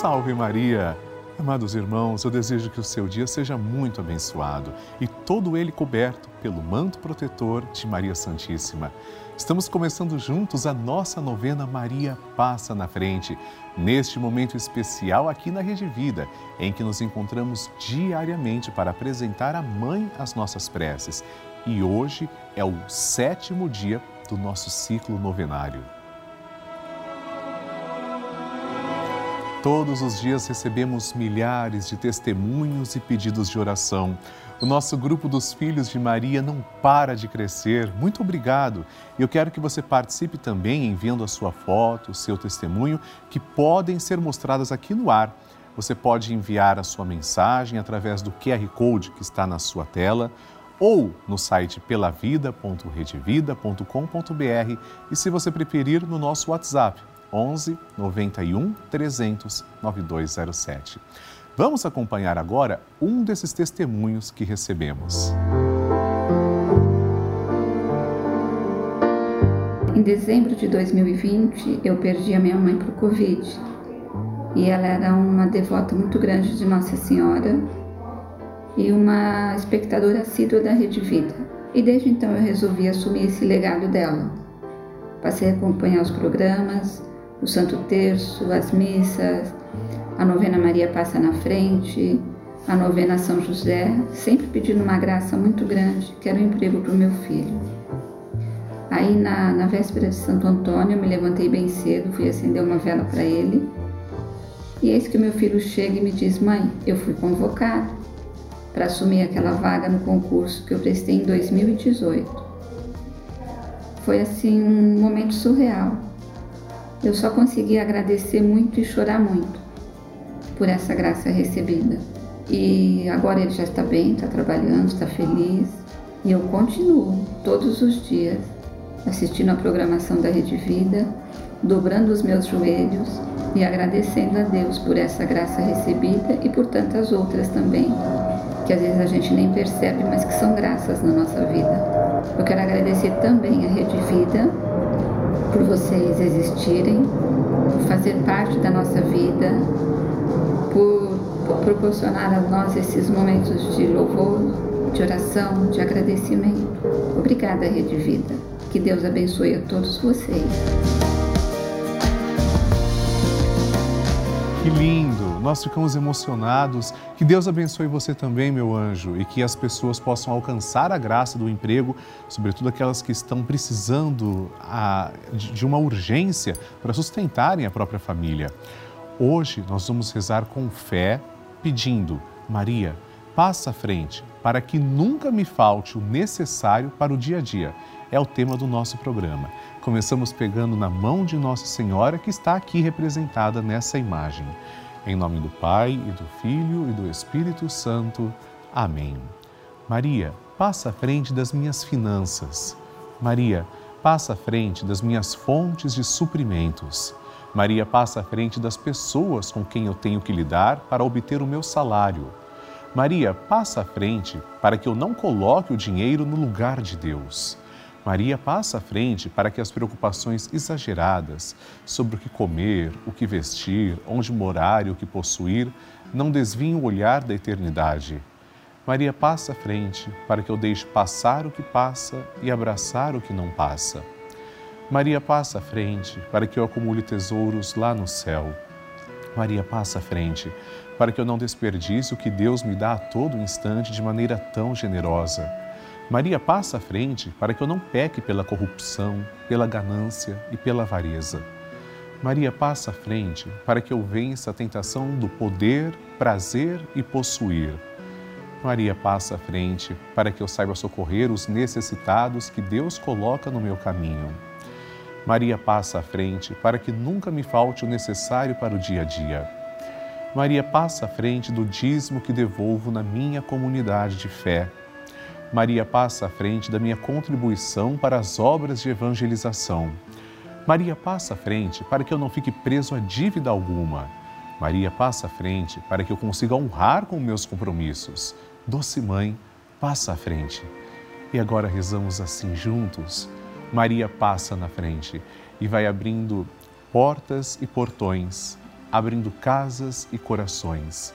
Salve Maria! Amados irmãos, eu desejo que o seu dia seja muito abençoado e todo ele coberto pelo manto protetor de Maria Santíssima. Estamos começando juntos a nossa novena Maria Passa na Frente, neste momento especial aqui na Rede Vida, em que nos encontramos diariamente para apresentar à Mãe as nossas preces. E hoje é o sétimo dia do nosso ciclo novenário. Todos os dias recebemos milhares de testemunhos e pedidos de oração. O nosso grupo dos Filhos de Maria não para de crescer. Muito obrigado. Eu quero que você participe também enviando a sua foto, o seu testemunho, que podem ser mostradas aqui no ar. Você pode enviar a sua mensagem através do QR Code que está na sua tela ou no site pelavida.redevida.com.br e, se você preferir, no nosso WhatsApp 11 91 300 9207. Vamos acompanhar agora um desses testemunhos que recebemos. Em dezembro de 2020, eu perdi a minha mãe para o Covid. E ela era uma devota muito grande de Nossa Senhora e uma espectadora assídua da Rede Vida. E desde então eu resolvi assumir esse legado dela. Passei a acompanhar os programas, o Santo Terço, as missas, a novena Maria Passa na Frente, a novena São José, sempre pedindo uma graça muito grande, que era um emprego para o meu filho. Aí na, na véspera de Santo Antônio, eu me levantei bem cedo, fui acender uma vela para ele. E eis que meu filho chega e me diz: Mãe, eu fui convocado para assumir aquela vaga no concurso que eu prestei em 2018. Foi assim um momento surreal eu só consegui agradecer muito e chorar muito por essa graça recebida. E agora ele já está bem, está trabalhando, está feliz. E eu continuo todos os dias assistindo a programação da Rede Vida, dobrando os meus joelhos e agradecendo a Deus por essa graça recebida e por tantas outras também, que às vezes a gente nem percebe, mas que são graças na nossa vida. Eu quero agradecer também a Rede Vida por vocês existirem, por fazer parte da nossa vida, por, por proporcionar a nós esses momentos de louvor, de oração, de agradecimento. Obrigada, Rede Vida. Que Deus abençoe a todos vocês. Que lindo! Nós ficamos emocionados. Que Deus abençoe você também, meu anjo, e que as pessoas possam alcançar a graça do emprego, sobretudo aquelas que estão precisando a, de uma urgência para sustentarem a própria família. Hoje nós vamos rezar com fé, pedindo: Maria, passa à frente para que nunca me falte o necessário para o dia a dia. É o tema do nosso programa. Começamos pegando na mão de Nossa Senhora, que está aqui representada nessa imagem. Em nome do Pai, e do Filho e do Espírito Santo. Amém. Maria, passa à frente das minhas finanças. Maria, passa à frente das minhas fontes de suprimentos. Maria, passa à frente das pessoas com quem eu tenho que lidar para obter o meu salário. Maria, passa à frente para que eu não coloque o dinheiro no lugar de Deus. Maria passa à frente para que as preocupações exageradas sobre o que comer, o que vestir, onde morar e o que possuir não desviem o olhar da eternidade. Maria passa à frente para que eu deixe passar o que passa e abraçar o que não passa. Maria passa à frente para que eu acumule tesouros lá no céu. Maria passa à frente para que eu não desperdice o que Deus me dá a todo instante de maneira tão generosa. Maria passa à frente para que eu não peque pela corrupção, pela ganância e pela avareza. Maria passa à frente para que eu vença a tentação do poder, prazer e possuir. Maria passa à frente para que eu saiba socorrer os necessitados que Deus coloca no meu caminho. Maria passa à frente para que nunca me falte o necessário para o dia a dia. Maria passa à frente do dízimo que devolvo na minha comunidade de fé Maria passa à frente da minha contribuição para as obras de evangelização. Maria passa à frente para que eu não fique preso a dívida alguma. Maria passa à frente para que eu consiga honrar com meus compromissos. Doce Mãe, passa à frente. E agora rezamos assim juntos. Maria passa na frente e vai abrindo portas e portões, abrindo casas e corações.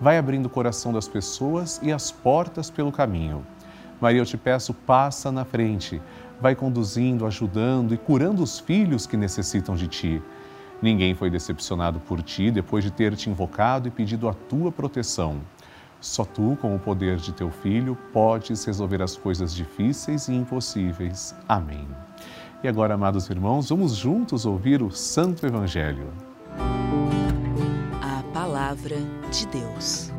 Vai abrindo o coração das pessoas e as portas pelo caminho. Maria, eu te peço, passa na frente. Vai conduzindo, ajudando e curando os filhos que necessitam de ti. Ninguém foi decepcionado por ti depois de ter te invocado e pedido a tua proteção. Só tu, com o poder de teu filho, podes resolver as coisas difíceis e impossíveis. Amém. E agora, amados irmãos, vamos juntos ouvir o Santo Evangelho. Palavra de Deus.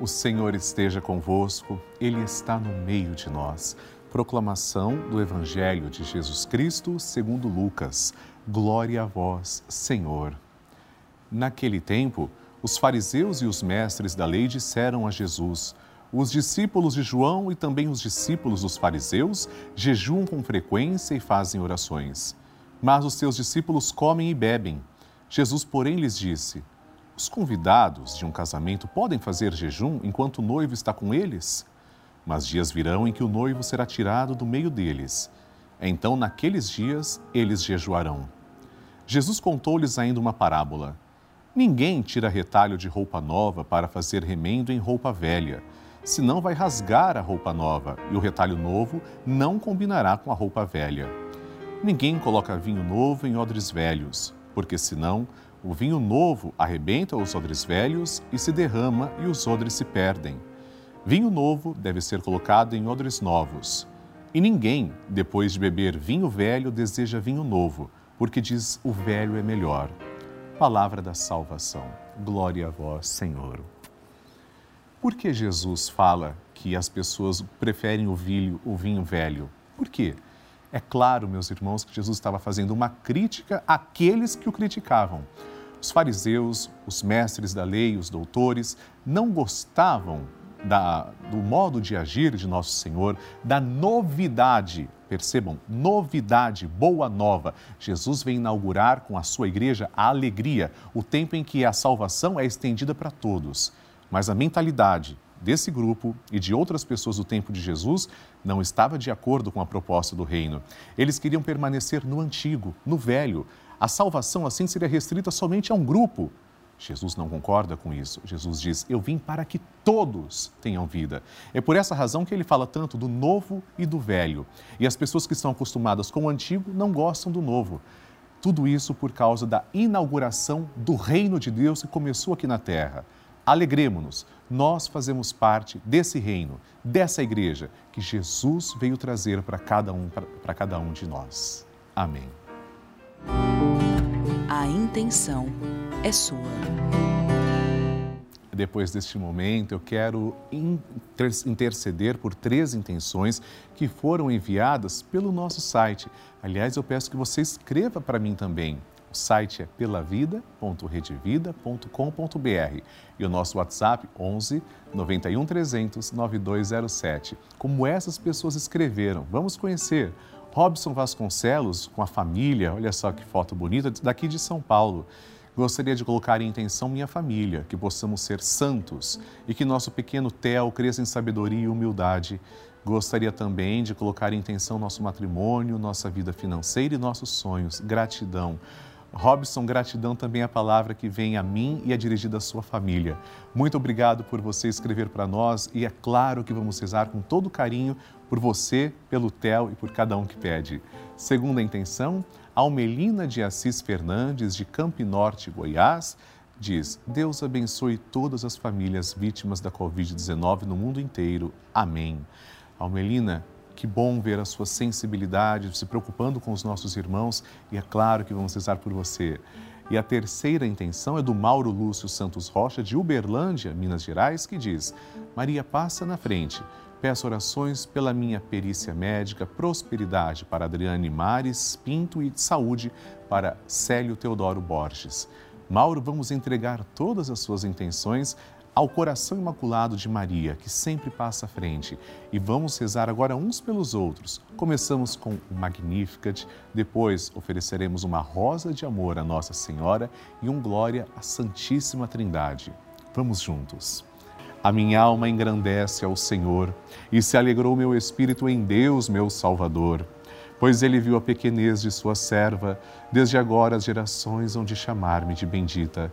O Senhor esteja convosco, Ele está no meio de nós. Proclamação do Evangelho de Jesus Cristo segundo Lucas. Glória a vós, Senhor. Naquele tempo, os fariseus e os mestres da lei disseram a Jesus: Os discípulos de João e também os discípulos dos fariseus jejuam com frequência e fazem orações. Mas os seus discípulos comem e bebem. Jesus, porém, lhes disse: Os convidados de um casamento podem fazer jejum enquanto o noivo está com eles? Mas dias virão em que o noivo será tirado do meio deles. Então, naqueles dias, eles jejuarão. Jesus contou-lhes ainda uma parábola. Ninguém tira retalho de roupa nova para fazer remendo em roupa velha, senão vai rasgar a roupa nova, e o retalho novo não combinará com a roupa velha. Ninguém coloca vinho novo em odres velhos, porque senão o vinho novo arrebenta os odres velhos e se derrama e os odres se perdem. Vinho novo deve ser colocado em odres novos. E ninguém, depois de beber vinho velho, deseja vinho novo, porque diz o velho é melhor. Palavra da salvação. Glória a vós, Senhor. Por que Jesus fala que as pessoas preferem o vinho, o vinho velho? Por quê? É claro, meus irmãos, que Jesus estava fazendo uma crítica àqueles que o criticavam. Os fariseus, os mestres da lei, os doutores, não gostavam da, do modo de agir de Nosso Senhor, da novidade Percebam, novidade, boa nova. Jesus vem inaugurar com a sua igreja a alegria, o tempo em que a salvação é estendida para todos. Mas a mentalidade desse grupo e de outras pessoas do tempo de Jesus não estava de acordo com a proposta do reino. Eles queriam permanecer no antigo, no velho. A salvação assim seria restrita somente a um grupo, Jesus não concorda com isso. Jesus diz: Eu vim para que todos tenham vida. É por essa razão que ele fala tanto do novo e do velho. E as pessoas que estão acostumadas com o antigo não gostam do novo. Tudo isso por causa da inauguração do reino de Deus que começou aqui na terra. Alegremos-nos, nós fazemos parte desse reino, dessa igreja que Jesus veio trazer para cada um, para cada um de nós. Amém. A intenção é sua. Depois deste momento, eu quero interceder por três intenções que foram enviadas pelo nosso site. Aliás, eu peço que você escreva para mim também. O site é pelavida.redevida.com.br e o nosso WhatsApp 11 91 300 9207. Como essas pessoas escreveram, vamos conhecer. Robson Vasconcelos com a família, olha só que foto bonita, daqui de São Paulo. Gostaria de colocar em intenção minha família, que possamos ser santos e que nosso pequeno Theo cresça em sabedoria e humildade. Gostaria também de colocar em intenção nosso matrimônio, nossa vida financeira e nossos sonhos. Gratidão. Robson, gratidão também é a palavra que vem a mim e é dirigida à sua família. Muito obrigado por você escrever para nós e é claro que vamos rezar com todo carinho por você, pelo Theo e por cada um que pede. Segunda intenção, Almelina de Assis Fernandes, de Campo Norte, Goiás, diz: Deus abençoe todas as famílias vítimas da Covid-19 no mundo inteiro. Amém. Almelina, que bom ver a sua sensibilidade, se preocupando com os nossos irmãos e é claro que vamos rezar por você. E a terceira intenção é do Mauro Lúcio Santos Rocha, de Uberlândia, Minas Gerais, que diz: Maria passa na frente Peço orações pela minha perícia médica, prosperidade para Adriane Mares Pinto e saúde para Célio Teodoro Borges. Mauro, vamos entregar todas as suas intenções ao coração imaculado de Maria, que sempre passa à frente. E vamos rezar agora uns pelos outros. Começamos com o Magnificat, depois ofereceremos uma rosa de amor à Nossa Senhora e um glória à Santíssima Trindade. Vamos juntos. A minha alma engrandece ao Senhor e se alegrou meu espírito em Deus, meu Salvador, pois ele viu a pequenez de sua serva, desde agora as gerações hão de chamar-me de bendita.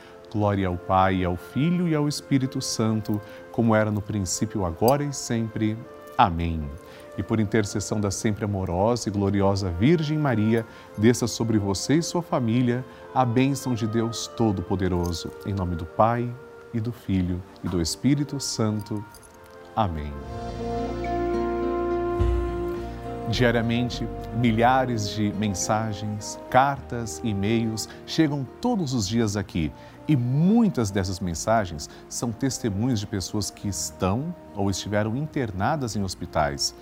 Glória ao Pai, ao Filho e ao Espírito Santo, como era no princípio, agora e sempre. Amém e por intercessão da sempre amorosa e gloriosa Virgem Maria, desça sobre você e sua família a bênção de Deus Todo-Poderoso. Em nome do Pai, e do Filho, e do Espírito Santo. Amém. Diariamente, milhares de mensagens, cartas, e-mails chegam todos os dias aqui e muitas dessas mensagens são testemunhos de pessoas que estão ou estiveram internadas em hospitais.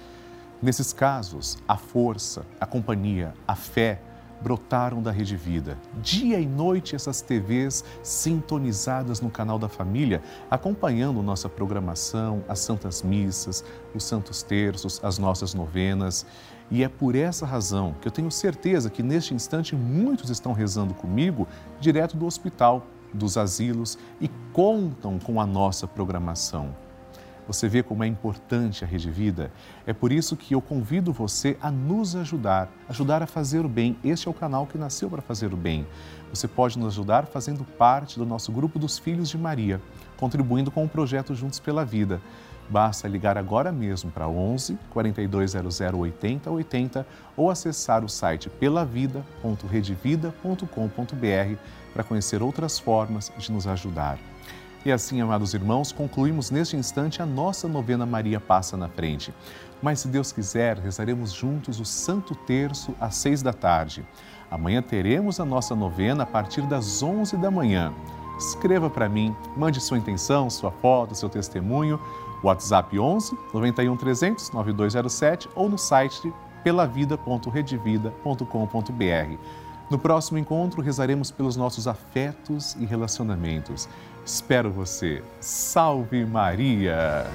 Nesses casos, a força, a companhia, a fé brotaram da Rede Vida. Dia e noite, essas TVs sintonizadas no canal da família, acompanhando nossa programação, as Santas Missas, os Santos Terços, as nossas novenas. E é por essa razão que eu tenho certeza que neste instante muitos estão rezando comigo direto do hospital, dos asilos e contam com a nossa programação. Você vê como é importante a Rede Vida? É por isso que eu convido você a nos ajudar, ajudar a fazer o bem. Este é o canal que nasceu para fazer o bem. Você pode nos ajudar fazendo parte do nosso grupo dos Filhos de Maria, contribuindo com o projeto Juntos pela Vida. Basta ligar agora mesmo para 11 4200 80 80 ou acessar o site pelavida.redevida.com.br para conhecer outras formas de nos ajudar. E assim, amados irmãos, concluímos neste instante a nossa novena Maria Passa na Frente. Mas, se Deus quiser, rezaremos juntos o Santo Terço às seis da tarde. Amanhã teremos a nossa novena a partir das onze da manhã. Escreva para mim, mande sua intenção, sua foto, seu testemunho, WhatsApp 11 91 300 9207 ou no site pelavida.redivida.com.br. No próximo encontro, rezaremos pelos nossos afetos e relacionamentos. Espero você. Salve Maria!